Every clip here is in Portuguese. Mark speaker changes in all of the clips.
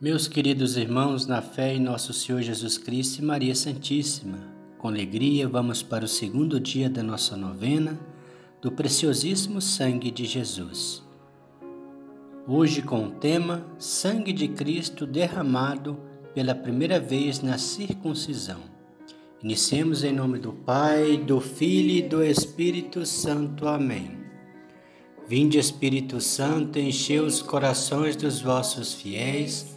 Speaker 1: Meus queridos irmãos, na fé em nosso Senhor Jesus Cristo e Maria Santíssima, com alegria vamos para o segundo dia da nossa novena do preciosíssimo sangue de Jesus. Hoje com o tema Sangue de Cristo derramado pela primeira vez na circuncisão. Iniciemos em nome do Pai, do Filho e do Espírito Santo. Amém. Vinde, Espírito Santo, enchei os corações dos vossos fiéis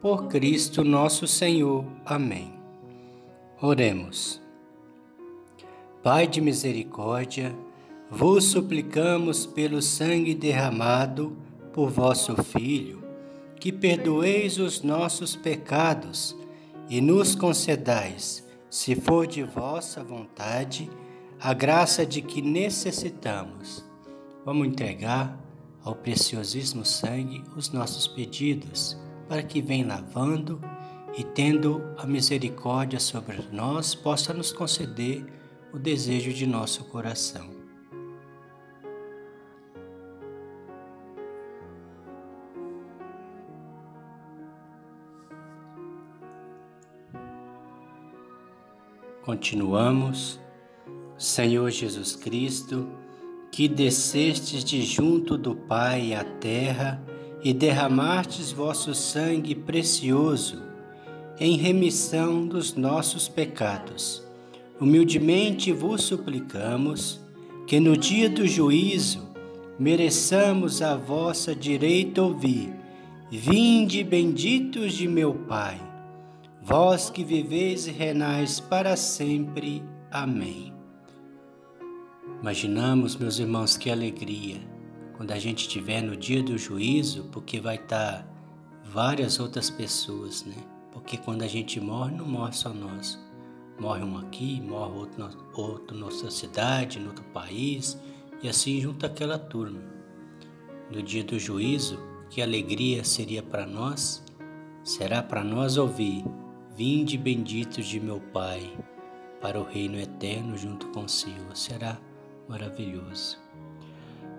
Speaker 1: por Cristo nosso Senhor. Amém. Oremos. Pai de misericórdia, vos suplicamos pelo sangue derramado por vosso Filho, que perdoeis os nossos pecados e nos concedais, se for de vossa vontade, a graça de que necessitamos. Vamos entregar ao preciosíssimo sangue os nossos pedidos para que vem lavando e tendo a misericórdia sobre nós, possa nos conceder o desejo de nosso coração. Continuamos, Senhor Jesus Cristo, que descestes de junto do Pai à terra, e derramastes vosso sangue precioso em remissão dos nossos pecados. Humildemente vos suplicamos que no dia do juízo mereçamos a vossa direita ouvir: Vinde, benditos de meu Pai, vós que viveis e renais para sempre. Amém. Imaginamos, meus irmãos, que alegria quando a gente estiver no dia do juízo, porque vai estar tá várias outras pessoas, né? Porque quando a gente morre, não morre só nós. Morre um aqui, morre outro, outro na nossa cidade, no outro país, e assim junta aquela turma. No dia do juízo, que alegria seria para nós? Será para nós ouvir: Vinde benditos de meu Pai, para o reino eterno junto com o Senhor. Será maravilhoso.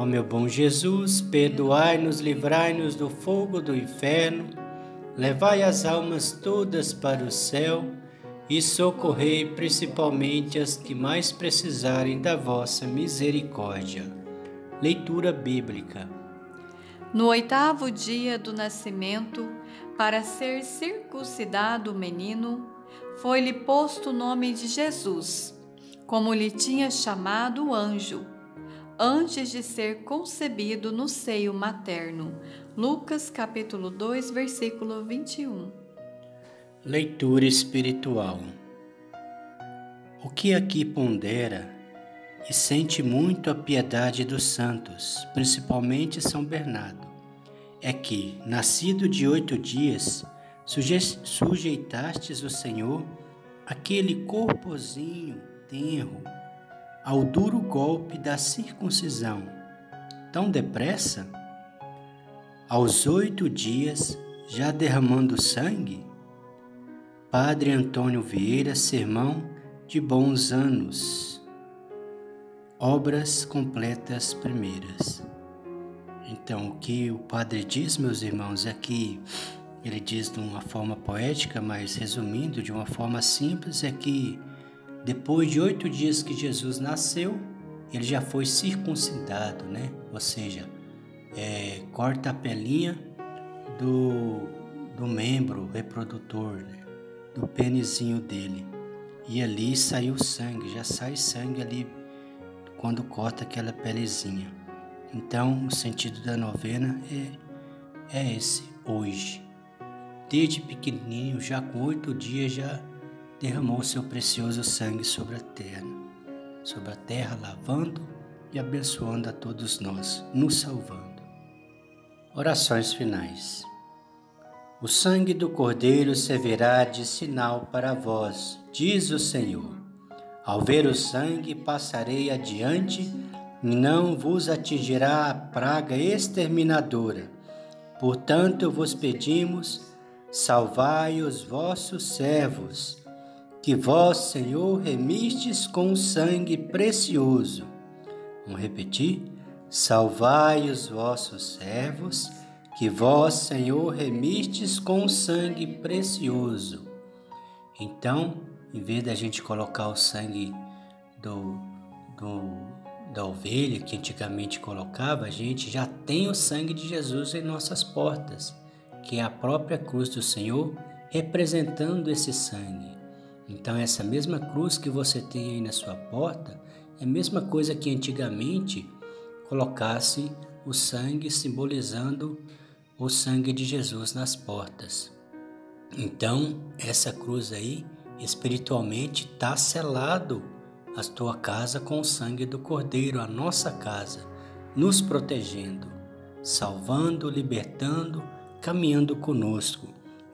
Speaker 1: Ó meu bom Jesus, perdoai-nos, livrai-nos do fogo do inferno, levai as almas todas para o céu e socorrei principalmente as que mais precisarem da vossa misericórdia. Leitura Bíblica.
Speaker 2: No oitavo dia do nascimento, para ser circuncidado o menino, foi-lhe posto o nome de Jesus, como lhe tinha chamado o anjo antes de ser concebido no seio materno. Lucas capítulo 2, versículo 21.
Speaker 1: Leitura espiritual. O que aqui pondera e sente muito a piedade dos santos, principalmente São Bernardo, é que, nascido de oito dias, sujeitastes o Senhor aquele corpozinho tenro ao duro golpe da circuncisão, tão depressa? Aos oito dias, já derramando sangue? Padre Antônio Vieira, Sermão de Bons Anos. Obras completas primeiras. Então, o que o Padre diz, meus irmãos, é que ele diz de uma forma poética, mas resumindo de uma forma simples, é que depois de oito dias que Jesus nasceu, ele já foi circuncidado, né? Ou seja, é, corta a pelinha do, do membro reprodutor, né? do pênisinho dele. E ali saiu sangue, já sai sangue ali quando corta aquela pelezinha. Então, o sentido da novena é, é esse, hoje. Desde pequenininho, já com oito dias, já derramou seu precioso sangue sobre a terra, sobre a terra, lavando e abençoando a todos nós, nos salvando. Orações finais. O sangue do Cordeiro servirá de sinal para vós, diz o Senhor. Ao ver o sangue, passarei adiante, não vos atingirá a praga exterminadora. Portanto, vos pedimos, salvai os vossos servos, que vós, Senhor, remistes com sangue precioso. Vamos repetir? Salvai os vossos servos, que vós, Senhor, remistes com sangue precioso. Então, em vez da gente colocar o sangue do, do, da ovelha que antigamente colocava, a gente já tem o sangue de Jesus em nossas portas, que é a própria cruz do Senhor representando esse sangue. Então, essa mesma cruz que você tem aí na sua porta é a mesma coisa que antigamente colocasse o sangue simbolizando o sangue de Jesus nas portas. Então, essa cruz aí, espiritualmente, está selado a tua casa com o sangue do Cordeiro, a nossa casa, nos protegendo, salvando, libertando, caminhando conosco,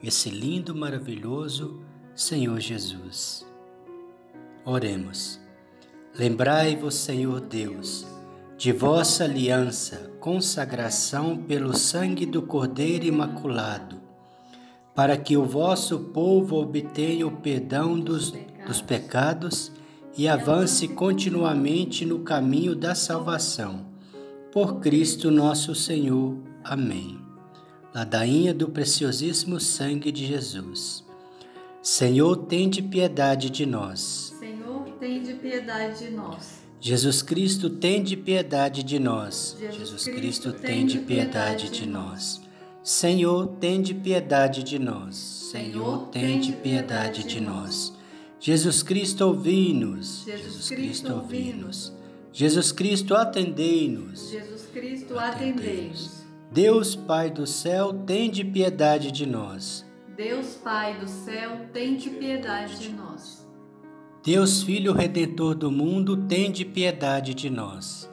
Speaker 1: esse lindo, maravilhoso Senhor Jesus. Oremos. Lembrai-vos, Senhor Deus, de vossa aliança, consagração pelo sangue do Cordeiro Imaculado, para que o vosso povo obtenha o perdão dos, dos pecados e avance continuamente no caminho da salvação. Por Cristo nosso Senhor. Amém. Ladainha do preciosíssimo sangue de Jesus. Senhor, tende piedade de nós.
Speaker 2: Senhor, tende piedade de nós.
Speaker 1: Jesus Cristo, tende piedade de nós. Jesus Cristo, tende piedade de nós. Senhor, tende piedade de nós. Senhor, tende piedade de nós. Jesus Cristo, ouvi-nos. Jesus Cristo, ouvi-nos. Jesus Cristo, atendei-nos.
Speaker 2: Jesus Cristo, atendei-nos.
Speaker 1: Deus Pai do céu, tende piedade de nós.
Speaker 2: Deus Pai do céu, tende piedade de nós.
Speaker 1: Deus Filho Redentor do mundo, tende piedade de nós.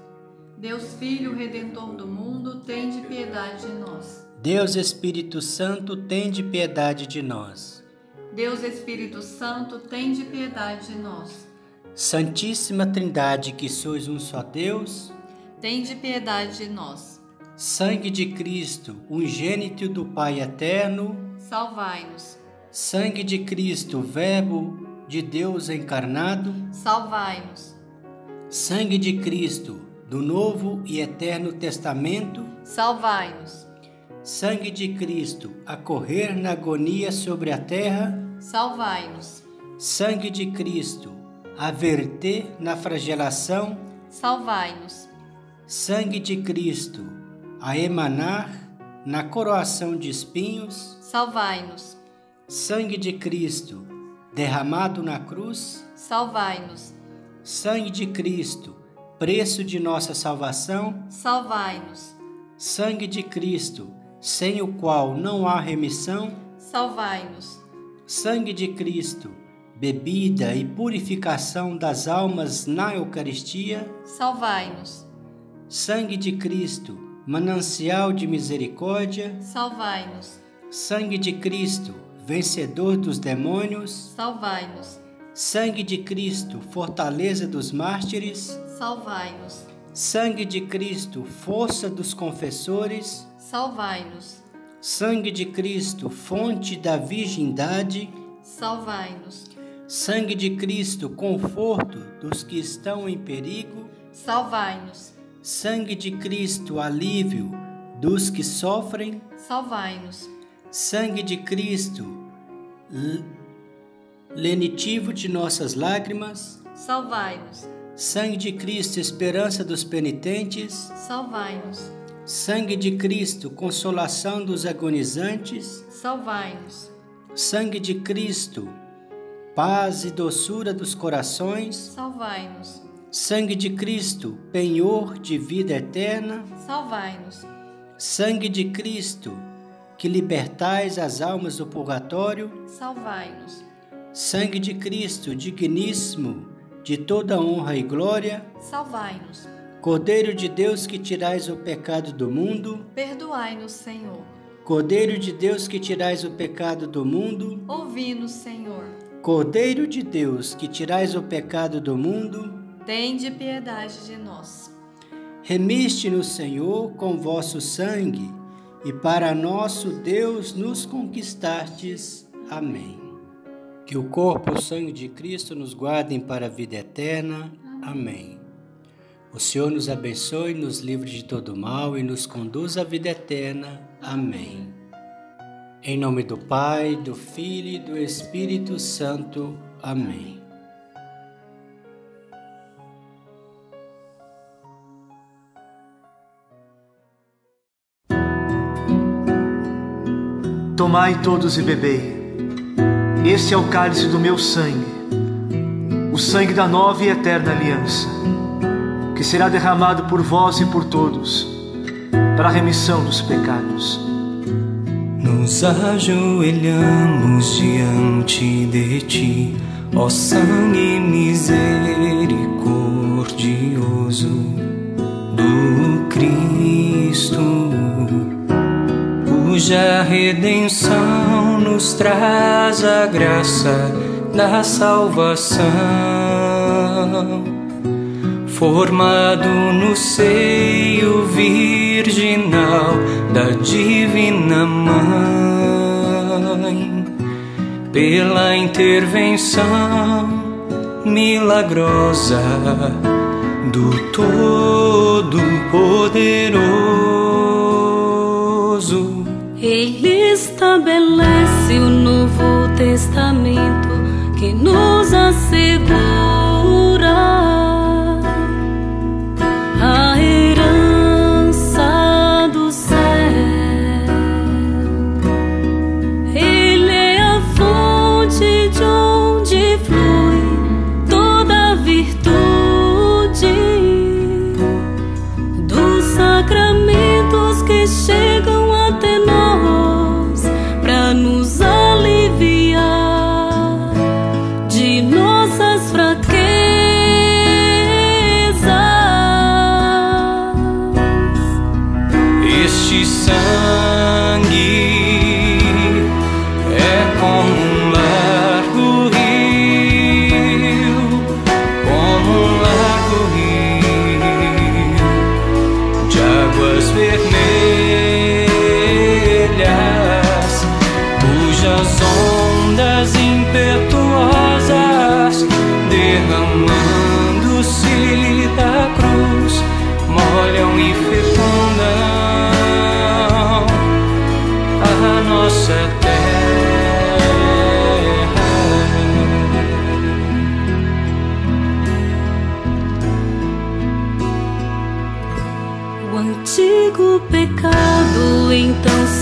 Speaker 2: Deus Filho Redentor do mundo, tende piedade de nós.
Speaker 1: Deus Espírito Santo, tende piedade de nós.
Speaker 2: Deus Espírito Santo, tende piedade de nós.
Speaker 1: Santíssima Trindade, que sois um só Deus,
Speaker 2: tende piedade de nós.
Speaker 1: Sangue de Cristo, unigênito do Pai eterno,
Speaker 2: salvai-nos.
Speaker 1: Sangue de Cristo, Verbo de Deus encarnado,
Speaker 2: salvai-nos.
Speaker 1: Sangue de Cristo, do Novo e Eterno Testamento,
Speaker 2: salvai-nos.
Speaker 1: Sangue de Cristo, a correr na agonia sobre a terra,
Speaker 2: salvai-nos.
Speaker 1: Sangue de Cristo, a verter na flagelação,
Speaker 2: salvai-nos.
Speaker 1: Sangue de Cristo, a emanar na coroação de espinhos,
Speaker 2: salvai-nos.
Speaker 1: Sangue de Cristo, derramado na cruz,
Speaker 2: salvai-nos.
Speaker 1: Sangue de Cristo, preço de nossa salvação,
Speaker 2: salvai-nos.
Speaker 1: Sangue de Cristo, sem o qual não há remissão,
Speaker 2: salvai-nos.
Speaker 1: Sangue de Cristo, bebida e purificação das almas na Eucaristia,
Speaker 2: salvai-nos.
Speaker 1: Sangue de Cristo, manancial de misericórdia,
Speaker 2: salvai-nos.
Speaker 1: Sangue de Cristo, vencedor dos demônios,
Speaker 2: salvai-nos.
Speaker 1: Sangue de Cristo, fortaleza dos mártires,
Speaker 2: salvai-nos.
Speaker 1: Sangue de Cristo, força dos confessores,
Speaker 2: salvai-nos.
Speaker 1: Sangue de Cristo, fonte da virgindade,
Speaker 2: salvai-nos.
Speaker 1: Sangue de Cristo, conforto dos que estão em perigo,
Speaker 2: salvai-nos.
Speaker 1: Sangue de Cristo, alívio dos que sofrem,
Speaker 2: salvai-nos.
Speaker 1: Sangue de Cristo, lenitivo de nossas lágrimas,
Speaker 2: salvai-nos.
Speaker 1: Sangue de Cristo, esperança dos penitentes,
Speaker 2: salvai-nos.
Speaker 1: Sangue de Cristo, consolação dos agonizantes,
Speaker 2: salvai-nos.
Speaker 1: Sangue de Cristo, paz e doçura dos corações,
Speaker 2: salvai-nos.
Speaker 1: Sangue de Cristo, penhor de vida eterna,
Speaker 2: salvai-nos.
Speaker 1: Sangue de Cristo, que libertais as almas do purgatório,
Speaker 2: salvai-nos.
Speaker 1: Sangue de Cristo, digníssimo de toda honra e glória,
Speaker 2: salvai-nos.
Speaker 1: Cordeiro de Deus que tirais o pecado do mundo,
Speaker 2: perdoai-nos, Senhor.
Speaker 1: Cordeiro de Deus que tirais o pecado do mundo,
Speaker 2: ouvi-nos, Senhor.
Speaker 1: Cordeiro de Deus que tirais o pecado do mundo,
Speaker 2: tende piedade de nós.
Speaker 1: Remiste-nos, Senhor, com vosso sangue, e para nosso Deus nos conquistastes. Amém. Que o corpo e o sangue de Cristo nos guardem para a vida eterna. Amém. O Senhor nos abençoe, nos livre de todo mal e nos conduz à vida eterna. Amém. Em nome do Pai, do Filho e do Espírito Santo. Amém.
Speaker 3: Tomai todos e bebei. Este é o cálice do meu sangue, o sangue da nova e eterna aliança, que será derramado por vós e por todos, para a remissão dos pecados.
Speaker 4: Nos ajoelhamos diante de ti, ó sangue misericordioso do Cristo cuja redenção nos traz a graça da salvação, formado no seio virginal da Divina Mãe, pela intervenção milagrosa do Todo-Poderoso
Speaker 5: ele estabelece o Novo Testamento que nos assegura.
Speaker 4: rosas vermelhas, cuja sombra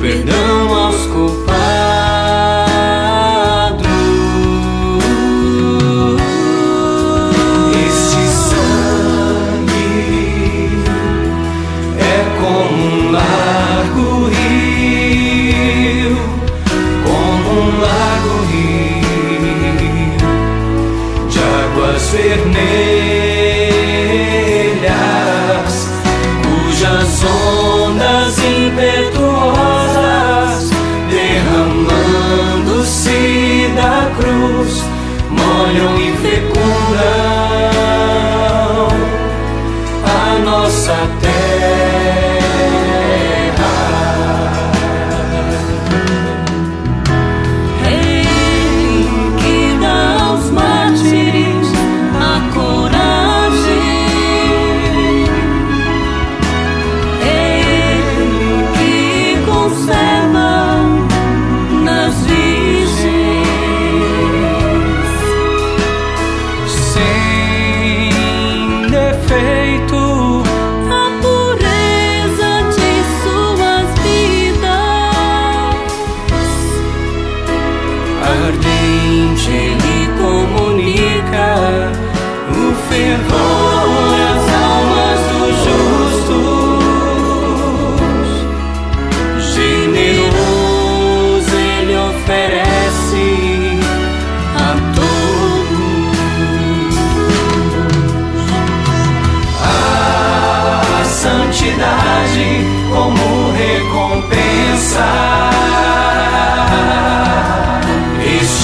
Speaker 4: perdão aos culpados. A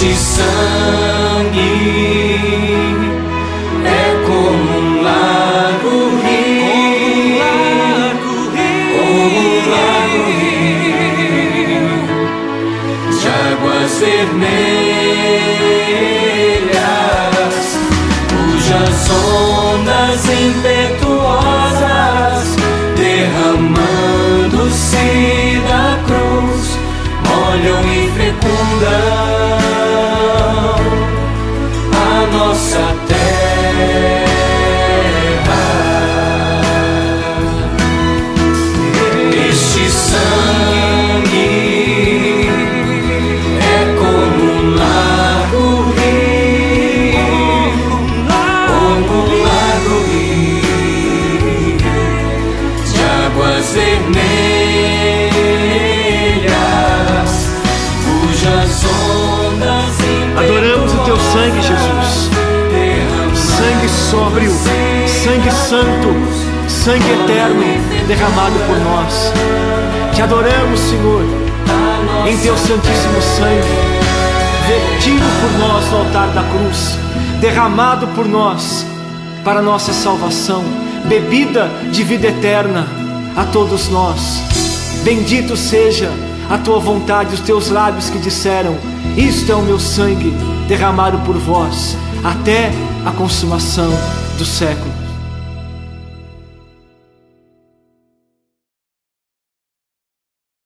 Speaker 4: she said.
Speaker 2: Santo, sangue eterno derramado por nós. Te adoramos, Senhor, em teu santíssimo sangue, vertido por nós no altar da cruz, derramado por nós para nossa salvação, bebida de vida eterna a todos nós. Bendito seja a tua vontade, os teus lábios que disseram: Isto é o meu sangue derramado por vós, até a consumação do século.